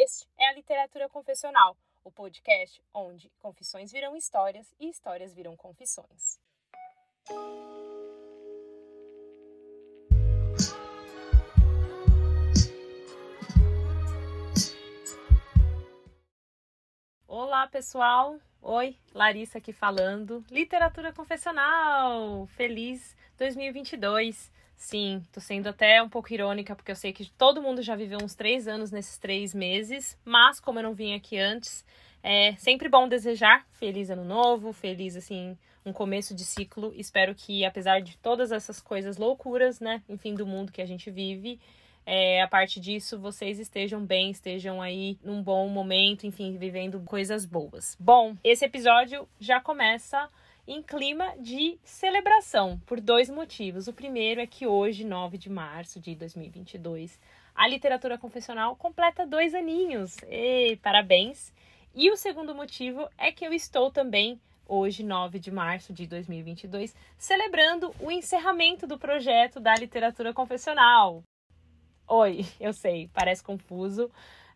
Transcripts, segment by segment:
Este é a Literatura Confessional, o podcast onde confissões viram histórias e histórias viram confissões. Olá, pessoal! Oi, Larissa aqui falando. Literatura Confessional! Feliz 2022! Sim, tô sendo até um pouco irônica, porque eu sei que todo mundo já viveu uns três anos nesses três meses, mas como eu não vim aqui antes, é sempre bom desejar feliz ano novo, feliz, assim, um começo de ciclo. Espero que, apesar de todas essas coisas loucuras, né, enfim, do mundo que a gente vive, é, a parte disso, vocês estejam bem, estejam aí num bom momento, enfim, vivendo coisas boas. Bom, esse episódio já começa em clima de celebração, por dois motivos. O primeiro é que hoje, 9 de março de 2022, a literatura confessional completa dois aninhos. E parabéns! E o segundo motivo é que eu estou também, hoje, 9 de março de 2022, celebrando o encerramento do projeto da literatura confessional. Oi, eu sei, parece confuso.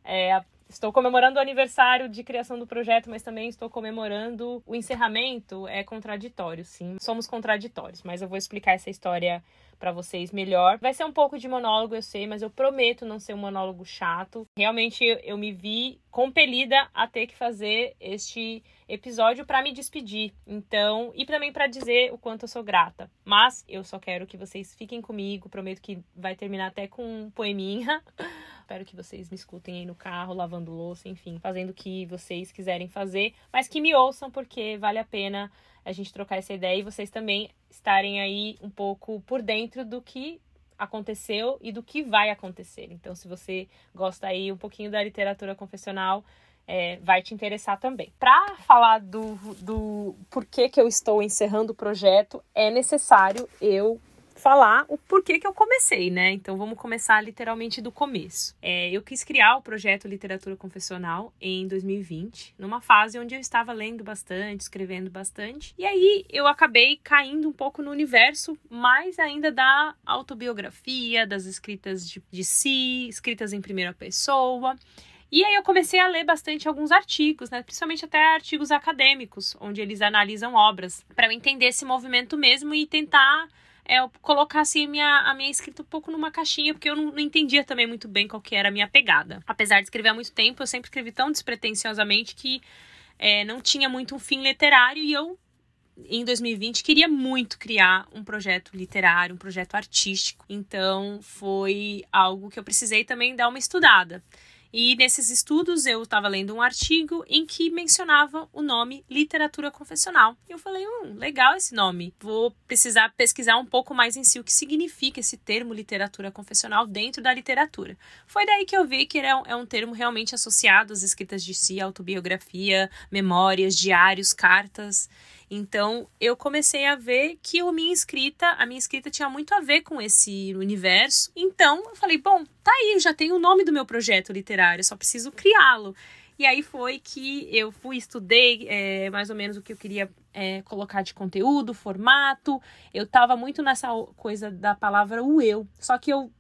É, Estou comemorando o aniversário de criação do projeto, mas também estou comemorando o encerramento. É contraditório, sim. Somos contraditórios, mas eu vou explicar essa história para vocês melhor. Vai ser um pouco de monólogo, eu sei, mas eu prometo não ser um monólogo chato. Realmente eu me vi compelida a ter que fazer este episódio para me despedir. Então, e também para dizer o quanto eu sou grata. Mas eu só quero que vocês fiquem comigo, prometo que vai terminar até com um poeminha. Espero que vocês me escutem aí no carro, lavando louça, enfim, fazendo o que vocês quiserem fazer, mas que me ouçam porque vale a pena a gente trocar essa ideia e vocês também estarem aí um pouco por dentro do que aconteceu e do que vai acontecer. Então, se você gosta aí um pouquinho da literatura confessional, é, vai te interessar também. Para falar do, do porquê que eu estou encerrando o projeto, é necessário eu falar o porquê que eu comecei, né? Então vamos começar literalmente do começo. É, eu quis criar o projeto Literatura Confessional em 2020, numa fase onde eu estava lendo bastante, escrevendo bastante, e aí eu acabei caindo um pouco no universo mais ainda da autobiografia, das escritas de, de si, escritas em primeira pessoa. E aí eu comecei a ler bastante alguns artigos, né? Principalmente até artigos acadêmicos, onde eles analisam obras, para eu entender esse movimento mesmo e tentar é, colocar assim a minha, a minha escrita um pouco numa caixinha, porque eu não, não, entendia também muito bem qual que era a minha pegada. Apesar de escrever há muito tempo, eu sempre escrevi tão despretensiosamente que é, não tinha muito um fim literário e eu em 2020 queria muito criar um projeto literário, um projeto artístico. Então foi algo que eu precisei também dar uma estudada. E nesses estudos eu estava lendo um artigo em que mencionava o nome literatura confessional. E eu falei, hum, legal esse nome. Vou precisar pesquisar um pouco mais em si o que significa esse termo literatura confessional dentro da literatura. Foi daí que eu vi que é um, é um termo realmente associado às escritas de si, autobiografia, memórias, diários, cartas. Então, eu comecei a ver que a minha escrita, a minha escrita tinha muito a ver com esse universo. Então, eu falei, bom, tá aí, já tenho o nome do meu projeto literário, só preciso criá-lo. E aí foi que eu fui, estudei é, mais ou menos o que eu queria é, colocar de conteúdo, formato. Eu tava muito nessa coisa da palavra o eu. Só que eu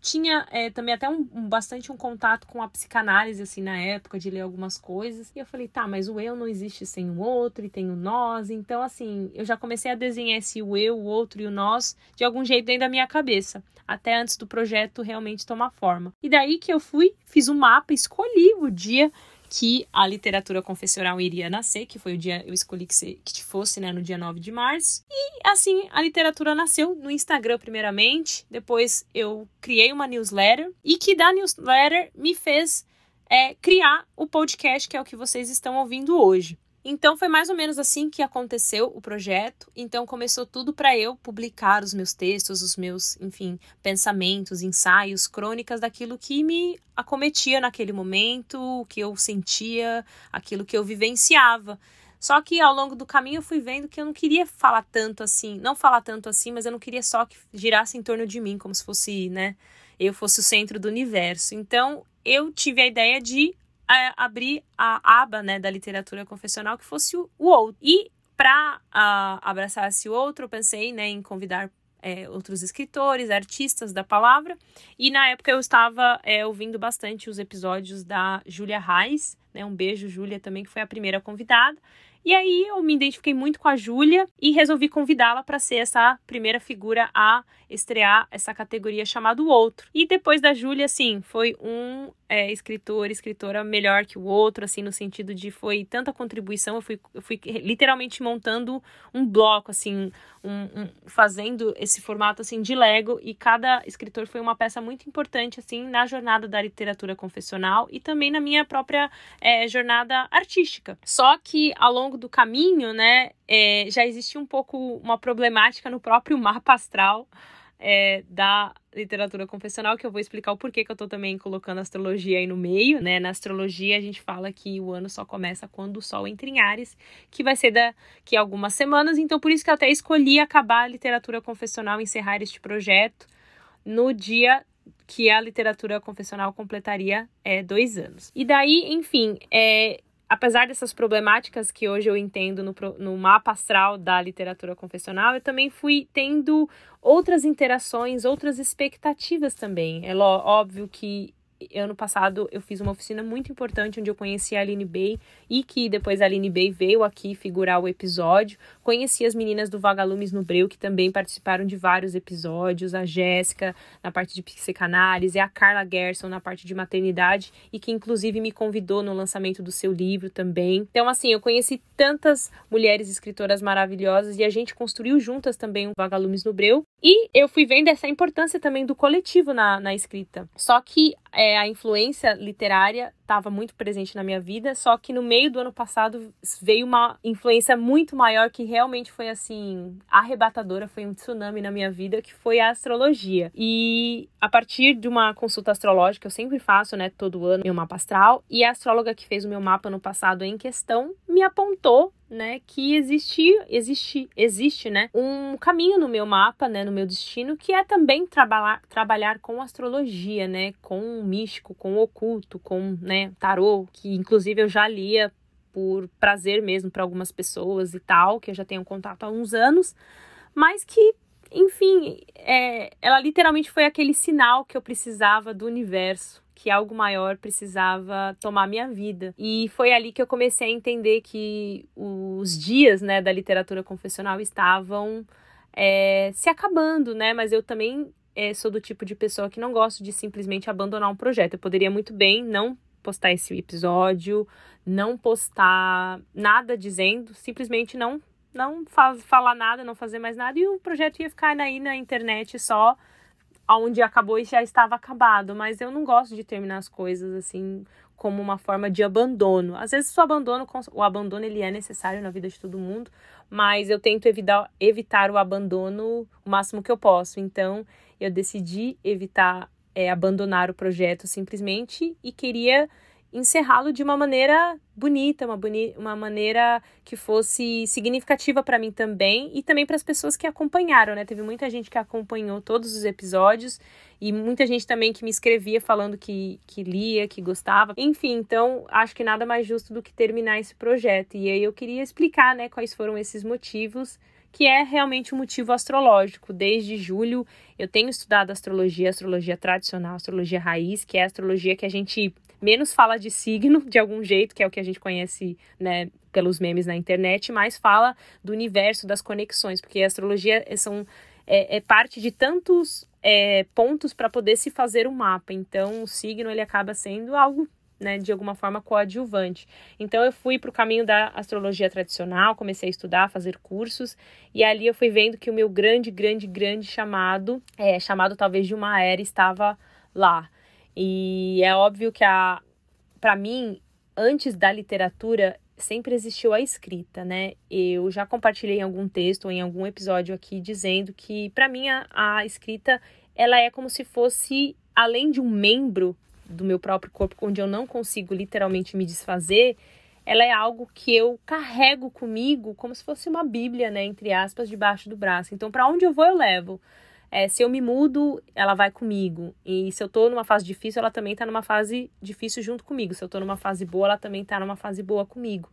tinha é, também até um, um, bastante um contato com a psicanálise, assim, na época, de ler algumas coisas. E eu falei, tá, mas o eu não existe sem o outro, e tem o nós. Então, assim, eu já comecei a desenhar esse o eu, o outro e o nós de algum jeito dentro da minha cabeça. Até antes do projeto realmente tomar forma. E daí que eu fui, fiz um mapa, escolhi o dia que a literatura confessional iria nascer, que foi o dia eu escolhi que, se, que fosse, né, no dia 9 de março. E assim, a literatura nasceu no Instagram primeiramente, depois eu criei uma newsletter e que da newsletter me fez é, criar o podcast que é o que vocês estão ouvindo hoje. Então foi mais ou menos assim que aconteceu o projeto. Então começou tudo para eu publicar os meus textos, os meus, enfim, pensamentos, ensaios, crônicas daquilo que me acometia naquele momento, o que eu sentia, aquilo que eu vivenciava. Só que ao longo do caminho eu fui vendo que eu não queria falar tanto assim, não falar tanto assim, mas eu não queria só que girasse em torno de mim, como se fosse, né, eu fosse o centro do universo. Então eu tive a ideia de abrir a aba né, da literatura confessional que fosse o, o outro. E para abraçar esse outro, eu pensei né, em convidar é, outros escritores, artistas da palavra. E na época eu estava é, ouvindo bastante os episódios da Júlia Reis, né? Um beijo, Júlia, também, que foi a primeira convidada. E aí eu me identifiquei muito com a Júlia e resolvi convidá-la para ser essa primeira figura a estrear essa categoria chamada Outro. E depois da Júlia, assim, foi um é, escritor, escritora melhor que o outro, assim, no sentido de foi tanta contribuição, eu fui, eu fui literalmente montando um bloco, assim, um, um, fazendo esse formato, assim, de Lego, e cada escritor foi uma peça muito importante, assim, na jornada da literatura confessional e também na minha própria é, jornada artística. Só que ao longo do caminho, né, é, já existia um pouco uma problemática no próprio mapa astral, é, da literatura confessional, que eu vou explicar o porquê que eu tô também colocando astrologia aí no meio, né? Na astrologia a gente fala que o ano só começa quando o sol entra em Ares, que vai ser daqui a algumas semanas, então por isso que eu até escolhi acabar a literatura confessional, encerrar este projeto no dia que a literatura confessional completaria é, dois anos. E daí, enfim, é, apesar dessas problemáticas que hoje eu entendo no, no mapa astral da literatura confessional, eu também fui tendo outras interações, outras expectativas também. É óbvio que ano passado eu fiz uma oficina muito importante onde eu conheci a Aline Bay e que depois a Aline Bay veio aqui figurar o episódio. Conheci as meninas do Vagalumes no Breu que também participaram de vários episódios, a Jéssica na parte de psicanálise, a Carla Gerson na parte de maternidade e que inclusive me convidou no lançamento do seu livro também. Então assim, eu conheci tantas mulheres escritoras maravilhosas e a gente construiu juntas também o Vagalumes no Breu e eu fui vendo essa importância também do coletivo na, na escrita. Só que é, a influência literária estava muito presente na minha vida, só que no meio do ano passado veio uma influência muito maior que realmente foi assim arrebatadora, foi um tsunami na minha vida, que foi a astrologia. E a partir de uma consulta astrológica, eu sempre faço, né, todo ano, meu mapa astral, e a astróloga que fez o meu mapa no passado em questão me apontou né, que existe, existe, existe, né, um caminho no meu mapa, né, no meu destino, que é também trabalhar, trabalhar com astrologia, né, com o místico, com o oculto, com, né, tarô, que inclusive eu já lia por prazer mesmo para algumas pessoas e tal, que eu já tenho contato há uns anos, mas que, enfim, é, ela literalmente foi aquele sinal que eu precisava do universo, que algo maior precisava tomar minha vida. E foi ali que eu comecei a entender que os dias, né, da literatura confessional estavam é, se acabando, né? Mas eu também é, sou do tipo de pessoa que não gosto de simplesmente abandonar um projeto. Eu poderia muito bem não postar esse episódio, não postar nada dizendo, simplesmente não não falar nada, não fazer mais nada e o projeto ia ficar aí na internet só onde acabou e já estava acabado, mas eu não gosto de terminar as coisas assim como uma forma de abandono. Às vezes o abandono, o abandono ele é necessário na vida de todo mundo, mas eu tento evitar, evitar o abandono o máximo que eu posso. Então, eu decidi evitar é, abandonar o projeto simplesmente e queria encerrá-lo de uma maneira bonita, uma, boni uma maneira que fosse significativa para mim também e também para as pessoas que acompanharam, né? Teve muita gente que acompanhou todos os episódios e muita gente também que me escrevia falando que, que lia, que gostava. Enfim, então acho que nada mais justo do que terminar esse projeto. E aí eu queria explicar, né, quais foram esses motivos que é realmente um motivo astrológico. Desde julho eu tenho estudado astrologia, astrologia tradicional, astrologia raiz, que é a astrologia que a gente menos fala de signo, de algum jeito, que é o que a gente conhece, né, pelos memes na internet, mais fala do universo, das conexões, porque a astrologia são, é, é parte de tantos é, pontos para poder se fazer um mapa. Então, o signo ele acaba sendo algo né, de alguma forma coadjuvante. Então eu fui para o caminho da astrologia tradicional, comecei a estudar, a fazer cursos, e ali eu fui vendo que o meu grande, grande, grande chamado, é, chamado talvez de uma era, estava lá. E é óbvio que a para mim, antes da literatura, sempre existiu a escrita, né? Eu já compartilhei em algum texto ou em algum episódio aqui dizendo que para mim a, a escrita ela é como se fosse além de um membro do meu próprio corpo, onde eu não consigo literalmente me desfazer, ela é algo que eu carrego comigo como se fosse uma Bíblia, né, entre aspas, debaixo do braço. Então, para onde eu vou, eu levo. É, se eu me mudo, ela vai comigo. E se eu tô numa fase difícil, ela também tá numa fase difícil junto comigo. Se eu tô numa fase boa, ela também tá numa fase boa comigo.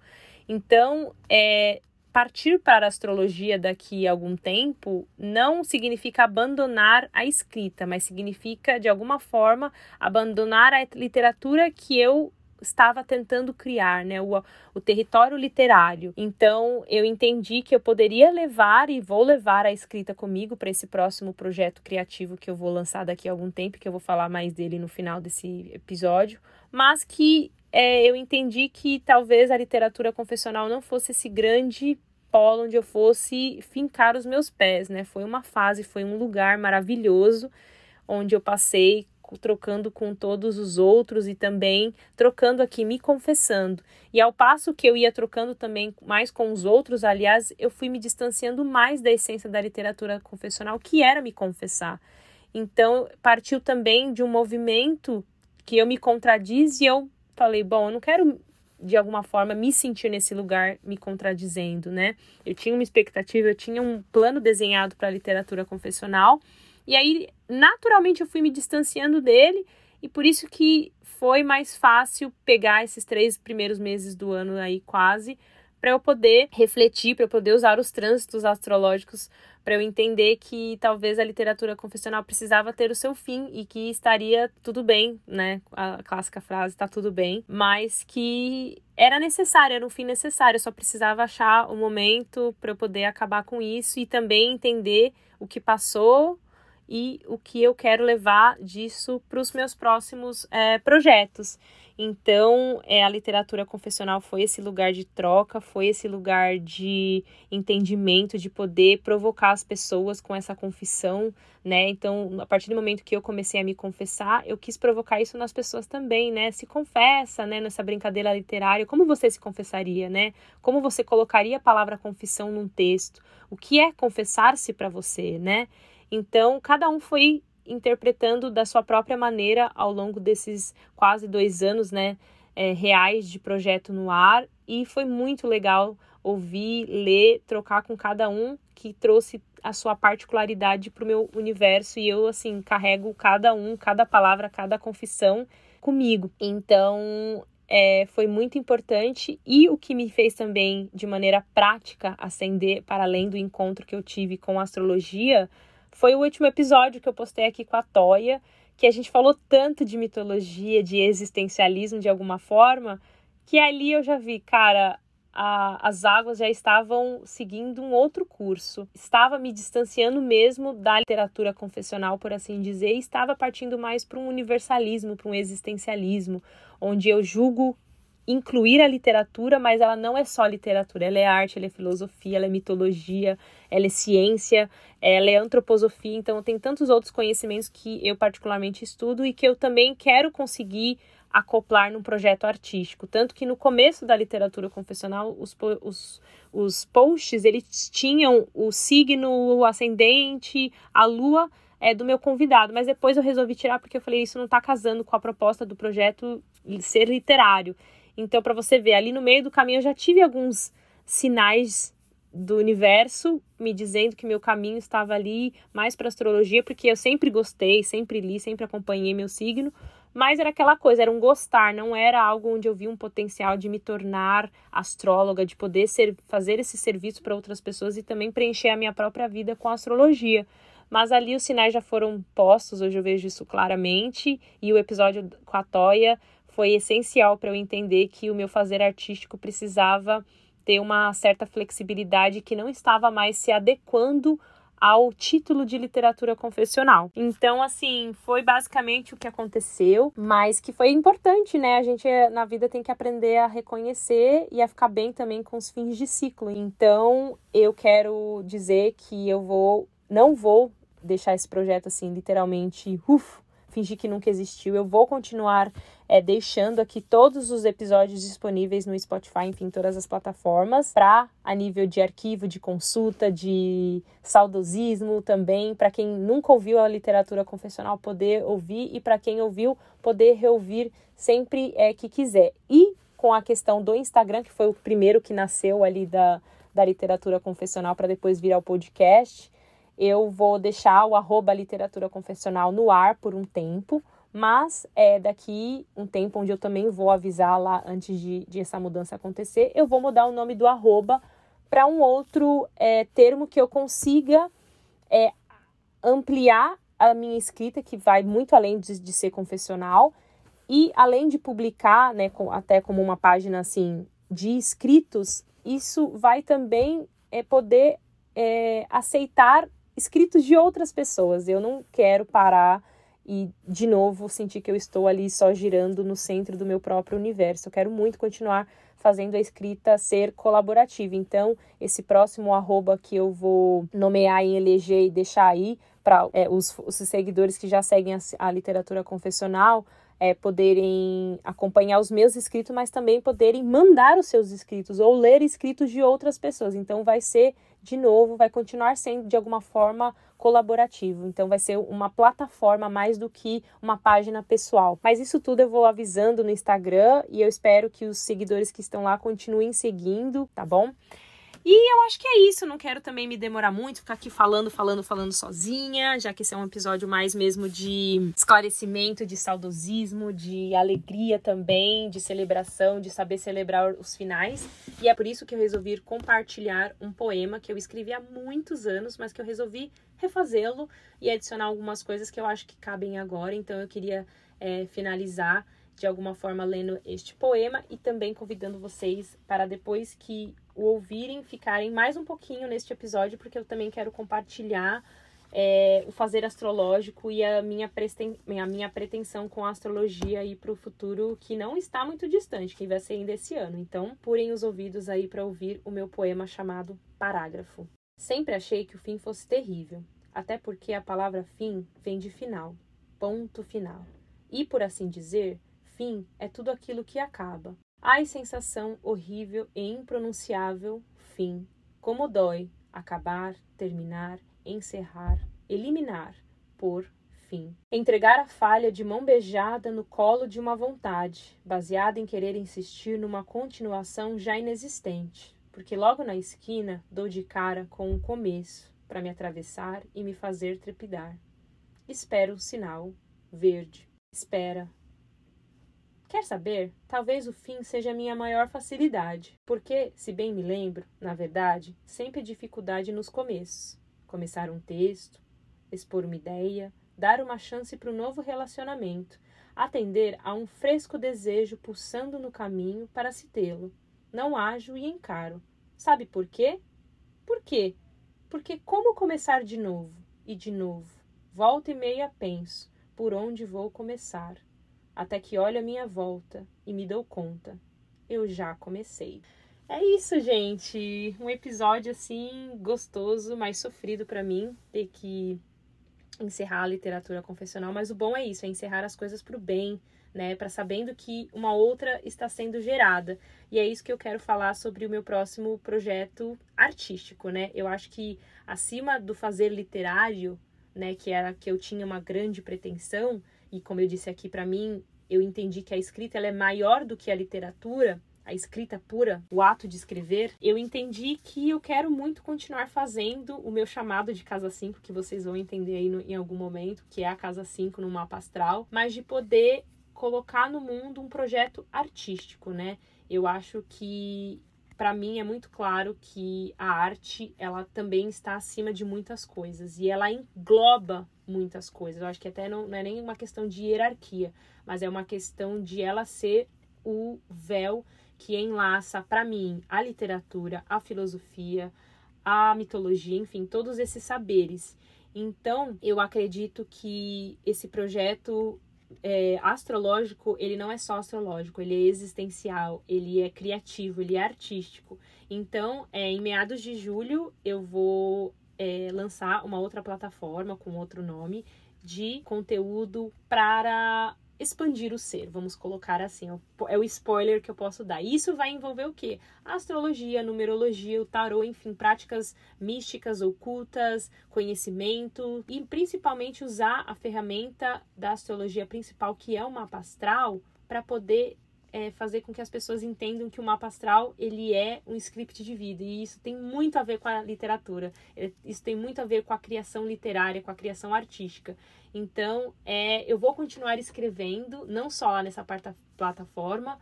Então, é, partir para a astrologia daqui a algum tempo não significa abandonar a escrita, mas significa, de alguma forma, abandonar a literatura que eu estava tentando criar, né, o, o território literário. Então, eu entendi que eu poderia levar e vou levar a escrita comigo para esse próximo projeto criativo que eu vou lançar daqui a algum tempo, que eu vou falar mais dele no final desse episódio, mas que é, eu entendi que talvez a literatura confessional não fosse esse grande polo onde eu fosse fincar os meus pés, né? Foi uma fase, foi um lugar maravilhoso onde eu passei trocando com todos os outros e também trocando aqui, me confessando. E ao passo que eu ia trocando também mais com os outros, aliás, eu fui me distanciando mais da essência da literatura confessional, que era me confessar. Então, partiu também de um movimento que eu me contradiz e eu falei, bom, eu não quero de alguma forma me sentir nesse lugar me contradizendo, né? Eu tinha uma expectativa, eu tinha um plano desenhado para a literatura confessional e aí, naturalmente, eu fui me distanciando dele e por isso que foi mais fácil pegar esses três primeiros meses do ano aí quase para eu poder refletir, para eu poder usar os trânsitos astrológicos para eu entender que talvez a literatura confessional precisava ter o seu fim e que estaria tudo bem, né? A clássica frase está tudo bem, mas que era necessário, era um fim necessário, eu só precisava achar o um momento para eu poder acabar com isso e também entender o que passou e o que eu quero levar disso para os meus próximos é, projetos. Então, é, a literatura confessional foi esse lugar de troca, foi esse lugar de entendimento, de poder provocar as pessoas com essa confissão, né? Então, a partir do momento que eu comecei a me confessar, eu quis provocar isso nas pessoas também, né? Se confessa, né? Nessa brincadeira literária, como você se confessaria, né? Como você colocaria a palavra confissão num texto? O que é confessar-se para você, né? Então, cada um foi interpretando da sua própria maneira ao longo desses quase dois anos, né, é, reais de projeto no ar. E foi muito legal ouvir, ler, trocar com cada um que trouxe a sua particularidade para o meu universo e eu, assim, carrego cada um, cada palavra, cada confissão comigo. Então, é, foi muito importante e o que me fez também, de maneira prática, ascender para além do encontro que eu tive com a astrologia foi o último episódio que eu postei aqui com a Toya, que a gente falou tanto de mitologia, de existencialismo de alguma forma, que ali eu já vi, cara, a, as águas já estavam seguindo um outro curso. Estava me distanciando mesmo da literatura confessional, por assim dizer, e estava partindo mais para um universalismo, para um existencialismo, onde eu julgo incluir a literatura, mas ela não é só literatura, ela é arte, ela é filosofia, ela é mitologia, ela é ciência, ela é antroposofia, então tem tantos outros conhecimentos que eu particularmente estudo e que eu também quero conseguir acoplar num projeto artístico. Tanto que no começo da literatura confessional, os, os, os posts, eles tinham o signo, o ascendente, a lua é, do meu convidado, mas depois eu resolvi tirar porque eu falei, isso não está casando com a proposta do projeto ser literário. Então, para você ver, ali no meio do caminho eu já tive alguns sinais do universo me dizendo que meu caminho estava ali mais para astrologia, porque eu sempre gostei, sempre li, sempre acompanhei meu signo, mas era aquela coisa, era um gostar, não era algo onde eu vi um potencial de me tornar astróloga, de poder ser, fazer esse serviço para outras pessoas e também preencher a minha própria vida com a astrologia. Mas ali os sinais já foram postos, hoje eu vejo isso claramente, e o episódio com a Toia foi essencial para eu entender que o meu fazer artístico precisava ter uma certa flexibilidade que não estava mais se adequando ao título de literatura confessional. Então, assim, foi basicamente o que aconteceu, mas que foi importante, né? A gente na vida tem que aprender a reconhecer e a ficar bem também com os fins de ciclo. Então, eu quero dizer que eu vou, não vou deixar esse projeto assim, literalmente, uf, fingir que nunca existiu. Eu vou continuar é, deixando aqui todos os episódios disponíveis no Spotify, enfim, todas as plataformas, para a nível de arquivo, de consulta, de saudosismo também, para quem nunca ouviu a literatura confessional poder ouvir e para quem ouviu poder reouvir sempre é, que quiser. E com a questão do Instagram, que foi o primeiro que nasceu ali da, da literatura confessional para depois virar o podcast eu vou deixar o arroba literatura confessional no ar por um tempo, mas é daqui um tempo onde eu também vou avisar lá antes de, de essa mudança acontecer, eu vou mudar o nome do arroba para um outro é, termo que eu consiga é, ampliar a minha escrita, que vai muito além de, de ser confessional, e além de publicar, né, com, até como uma página assim de escritos, isso vai também é, poder é, aceitar escritos de outras pessoas. Eu não quero parar e, de novo, sentir que eu estou ali só girando no centro do meu próprio universo. Eu quero muito continuar fazendo a escrita ser colaborativa. Então, esse próximo arroba que eu vou nomear em eleger e deixar aí para é, os, os seguidores que já seguem a, a literatura confessional é, poderem acompanhar os meus escritos, mas também poderem mandar os seus escritos ou ler escritos de outras pessoas. Então, vai ser, de novo, vai continuar sendo de alguma forma colaborativo. Então, vai ser uma plataforma mais do que uma página pessoal. Mas isso tudo eu vou avisando no Instagram e eu espero que os seguidores que estão lá continuem seguindo, tá bom? E eu acho que é isso, não quero também me demorar muito, ficar aqui falando, falando, falando sozinha, já que esse é um episódio mais mesmo de esclarecimento, de saudosismo, de alegria também, de celebração, de saber celebrar os finais. E é por isso que eu resolvi compartilhar um poema que eu escrevi há muitos anos, mas que eu resolvi refazê-lo e adicionar algumas coisas que eu acho que cabem agora. Então eu queria é, finalizar de alguma forma lendo este poema e também convidando vocês para depois que o ouvirem, ficarem mais um pouquinho neste episódio, porque eu também quero compartilhar é, o fazer astrológico e a minha, presten a minha pretensão com a astrologia aí para o futuro, que não está muito distante, que vai ser ainda esse ano. Então, purem os ouvidos aí para ouvir o meu poema chamado Parágrafo. Sempre achei que o fim fosse terrível, até porque a palavra fim vem de final, ponto final. E, por assim dizer, fim é tudo aquilo que acaba, Ai, sensação horrível e impronunciável, fim. Como dói acabar, terminar, encerrar, eliminar, por fim. Entregar a falha de mão beijada no colo de uma vontade, baseada em querer insistir numa continuação já inexistente, porque logo na esquina dou de cara com um começo para me atravessar e me fazer trepidar. Espero o sinal verde. Espera, Quer saber? Talvez o fim seja a minha maior facilidade, porque, se bem me lembro, na verdade, sempre dificuldade nos começos. Começar um texto, expor uma ideia, dar uma chance para o novo relacionamento, atender a um fresco desejo pulsando no caminho para se tê-lo. Não ajo e encaro. Sabe por quê? Por quê? Porque como começar de novo e de novo? Volta e meia penso, por onde vou começar? Até que olho a minha volta e me dou conta. Eu já comecei. É isso, gente. Um episódio assim gostoso, mas sofrido para mim ter que encerrar a literatura confessional, mas o bom é isso, é encerrar as coisas pro bem, né, para sabendo que uma outra está sendo gerada. E é isso que eu quero falar sobre o meu próximo projeto artístico, né? Eu acho que acima do fazer literário, né, que era que eu tinha uma grande pretensão, e como eu disse aqui para mim, eu entendi que a escrita ela é maior do que a literatura, a escrita pura, o ato de escrever, eu entendi que eu quero muito continuar fazendo o meu chamado de casa 5, que vocês vão entender aí no, em algum momento, que é a casa 5 no mapa astral, mas de poder colocar no mundo um projeto artístico, né? Eu acho que para mim é muito claro que a arte ela também está acima de muitas coisas e ela engloba muitas coisas. Eu acho que até não, não é nem uma questão de hierarquia, mas é uma questão de ela ser o véu que enlaça para mim a literatura, a filosofia, a mitologia, enfim, todos esses saberes. Então, eu acredito que esse projeto é, astrológico, ele não é só astrológico, ele é existencial, ele é criativo, ele é artístico. Então, é, em meados de julho, eu vou é, lançar uma outra plataforma com outro nome de conteúdo para expandir o ser, vamos colocar assim, é o spoiler que eu posso dar. Isso vai envolver o quê? A astrologia, numerologia, o tarô, enfim, práticas místicas, ocultas, conhecimento e principalmente usar a ferramenta da astrologia principal, que é o mapa astral, para poder é, fazer com que as pessoas entendam que o mapa astral ele é um script de vida e isso tem muito a ver com a literatura, é, isso tem muito a ver com a criação literária, com a criação artística. Então, é, eu vou continuar escrevendo, não só nessa plataforma,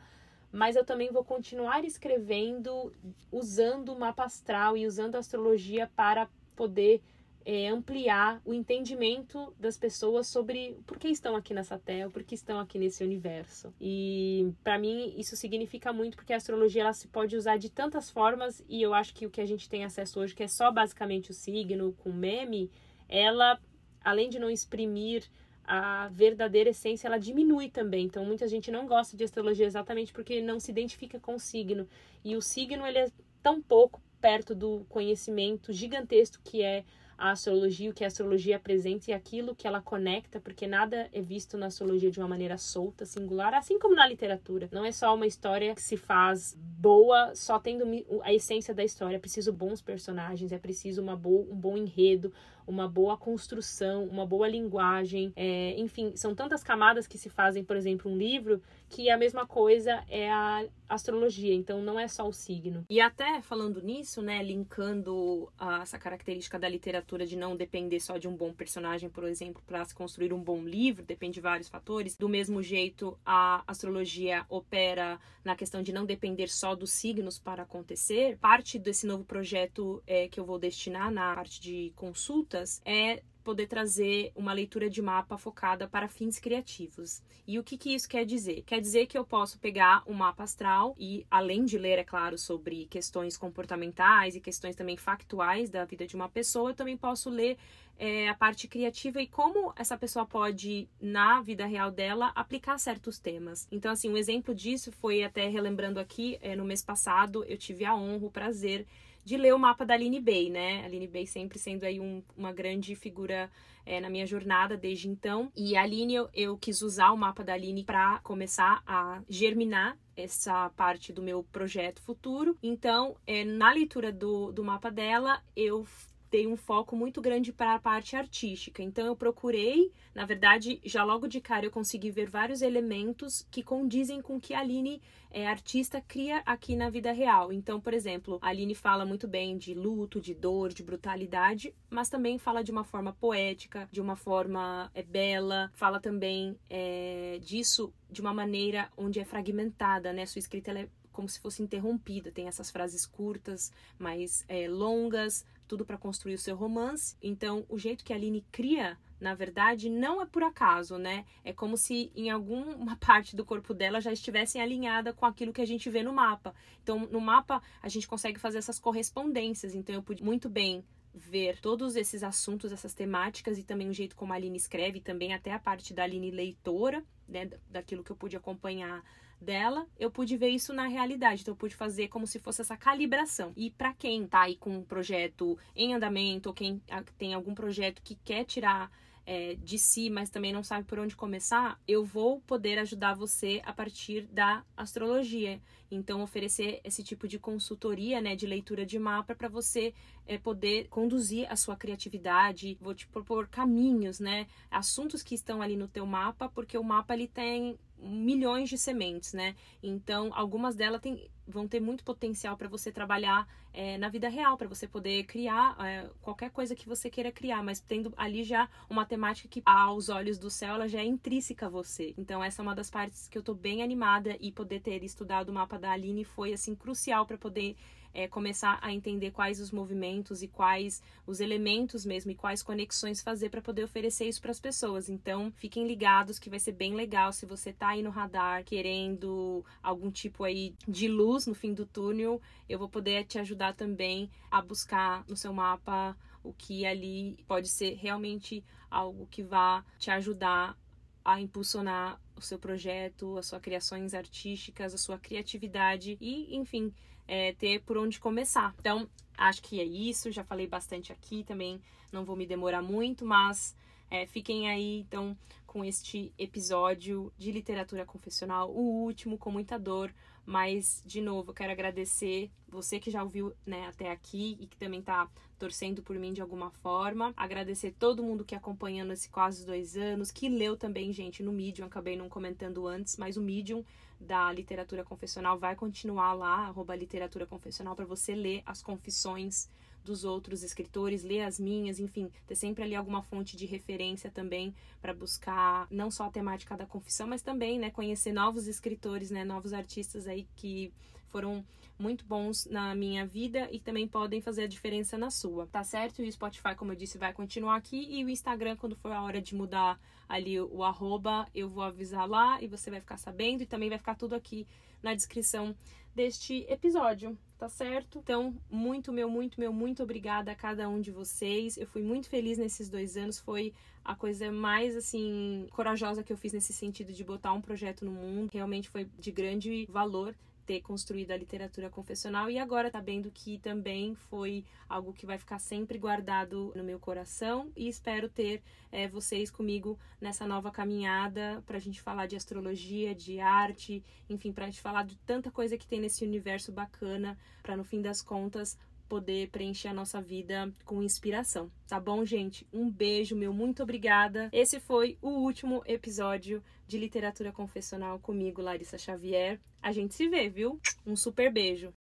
mas eu também vou continuar escrevendo usando o mapa astral e usando a astrologia para poder é, ampliar o entendimento das pessoas sobre por que estão aqui nessa Terra, por que estão aqui nesse universo. E para mim isso significa muito porque a astrologia ela se pode usar de tantas formas e eu acho que o que a gente tem acesso hoje, que é só basicamente o signo com meme, ela além de não exprimir a verdadeira essência, ela diminui também. Então, muita gente não gosta de astrologia exatamente porque não se identifica com o signo. E o signo, ele é tão pouco perto do conhecimento gigantesco que é a astrologia, o que a astrologia apresenta e aquilo que ela conecta, porque nada é visto na astrologia de uma maneira solta, singular, assim como na literatura. Não é só uma história que se faz boa só tendo a essência da história. É preciso bons personagens, é preciso uma boa, um bom enredo, uma boa construção, uma boa linguagem, é, enfim, são tantas camadas que se fazem, por exemplo, um livro, que a mesma coisa é a astrologia, então não é só o signo. E até falando nisso, né, linkando a, essa característica da literatura de não depender só de um bom personagem, por exemplo, para se construir um bom livro, depende de vários fatores. Do mesmo jeito, a astrologia opera na questão de não depender só dos signos para acontecer. Parte desse novo projeto é, que eu vou destinar na parte de consulta é poder trazer uma leitura de mapa focada para fins criativos. E o que, que isso quer dizer? Quer dizer que eu posso pegar um mapa astral e, além de ler, é claro, sobre questões comportamentais e questões também factuais da vida de uma pessoa, eu também posso ler é, a parte criativa e como essa pessoa pode, na vida real dela, aplicar certos temas. Então, assim, um exemplo disso foi, até relembrando aqui, é, no mês passado, eu tive a honra, o prazer de ler o mapa da Aline Bay, né? A Aline Bay sempre sendo aí um, uma grande figura é, na minha jornada desde então. E a Aline, eu, eu quis usar o mapa da Aline para começar a germinar essa parte do meu projeto futuro. Então, é, na leitura do, do mapa dela, eu dei um foco muito grande para a parte artística. Então eu procurei, na verdade, já logo de cara eu consegui ver vários elementos que condizem com o que a Aline, é, artista, cria aqui na vida real. Então, por exemplo, a Aline fala muito bem de luto, de dor, de brutalidade, mas também fala de uma forma poética, de uma forma é, bela, fala também é, disso de uma maneira onde é fragmentada, né? Sua escrita é como se fosse interrompida, tem essas frases curtas, mais é, longas, tudo para construir o seu romance. Então, o jeito que a Aline cria, na verdade, não é por acaso, né? É como se em alguma parte do corpo dela já estivessem alinhada com aquilo que a gente vê no mapa. Então, no mapa, a gente consegue fazer essas correspondências. Então, eu pude muito bem ver todos esses assuntos, essas temáticas e também o jeito como a Aline escreve, também até a parte da Aline leitora, né, daquilo que eu pude acompanhar dela, eu pude ver isso na realidade. Então, eu pude fazer como se fosse essa calibração. E para quem tá aí com um projeto em andamento, ou quem tem algum projeto que quer tirar é, de si, mas também não sabe por onde começar, eu vou poder ajudar você a partir da astrologia. Então, oferecer esse tipo de consultoria, né, de leitura de mapa para você é, poder conduzir a sua criatividade. Vou te propor caminhos, né, assuntos que estão ali no teu mapa, porque o mapa ele tem milhões de sementes, né? Então, algumas delas tem, vão ter muito potencial para você trabalhar é, na vida real, para você poder criar é, qualquer coisa que você queira criar, mas tendo ali já uma temática que, aos olhos do céu, ela já é intrínseca a você. Então, essa é uma das partes que eu tô bem animada e poder ter estudado o mapa da Aline foi, assim, crucial para poder é, começar a entender quais os movimentos e quais os elementos mesmo e quais conexões fazer para poder oferecer isso para as pessoas. Então, fiquem ligados que vai ser bem legal se você tá aí no radar querendo algum tipo aí de luz no fim do túnel, eu vou poder te ajudar também a buscar no seu mapa o que ali pode ser realmente algo que vá te ajudar a impulsionar o seu projeto, as suas criações artísticas, a sua criatividade e, enfim, é, ter por onde começar. Então, acho que é isso. Já falei bastante aqui também, não vou me demorar muito, mas é, fiquem aí então com este episódio de literatura confessional, o último com muita dor, mas de novo, eu quero agradecer você que já ouviu né, até aqui e que também está torcendo por mim de alguma forma. Agradecer todo mundo que acompanhando esse quase dois anos, que leu também, gente, no Medium, acabei não comentando antes, mas o Medium da literatura confessional vai continuar lá, arroba literatura confessional, para você ler as confissões dos outros escritores, ler as minhas, enfim, ter sempre ali alguma fonte de referência também para buscar não só a temática da confissão, mas também, né, conhecer novos escritores, né, novos artistas aí que foram muito bons na minha vida e também podem fazer a diferença na sua, tá certo? E o Spotify, como eu disse, vai continuar aqui e o Instagram, quando for a hora de mudar ali o arroba, eu vou avisar lá e você vai ficar sabendo e também vai ficar tudo aqui na descrição deste episódio, tá certo? Então, muito, meu, muito, meu, muito obrigada a cada um de vocês. Eu fui muito feliz nesses dois anos, foi a coisa mais, assim, corajosa que eu fiz nesse sentido de botar um projeto no mundo. Realmente foi de grande valor ter construído a literatura confessional e agora sabendo que também foi algo que vai ficar sempre guardado no meu coração e espero ter é, vocês comigo nessa nova caminhada para a gente falar de astrologia, de arte, enfim, para a gente falar de tanta coisa que tem nesse universo bacana, para no fim das contas poder preencher a nossa vida com inspiração. Tá bom, gente? Um beijo, meu muito obrigada. Esse foi o último episódio de Literatura Confessional comigo, Larissa Xavier. A gente se vê, viu? Um super beijo.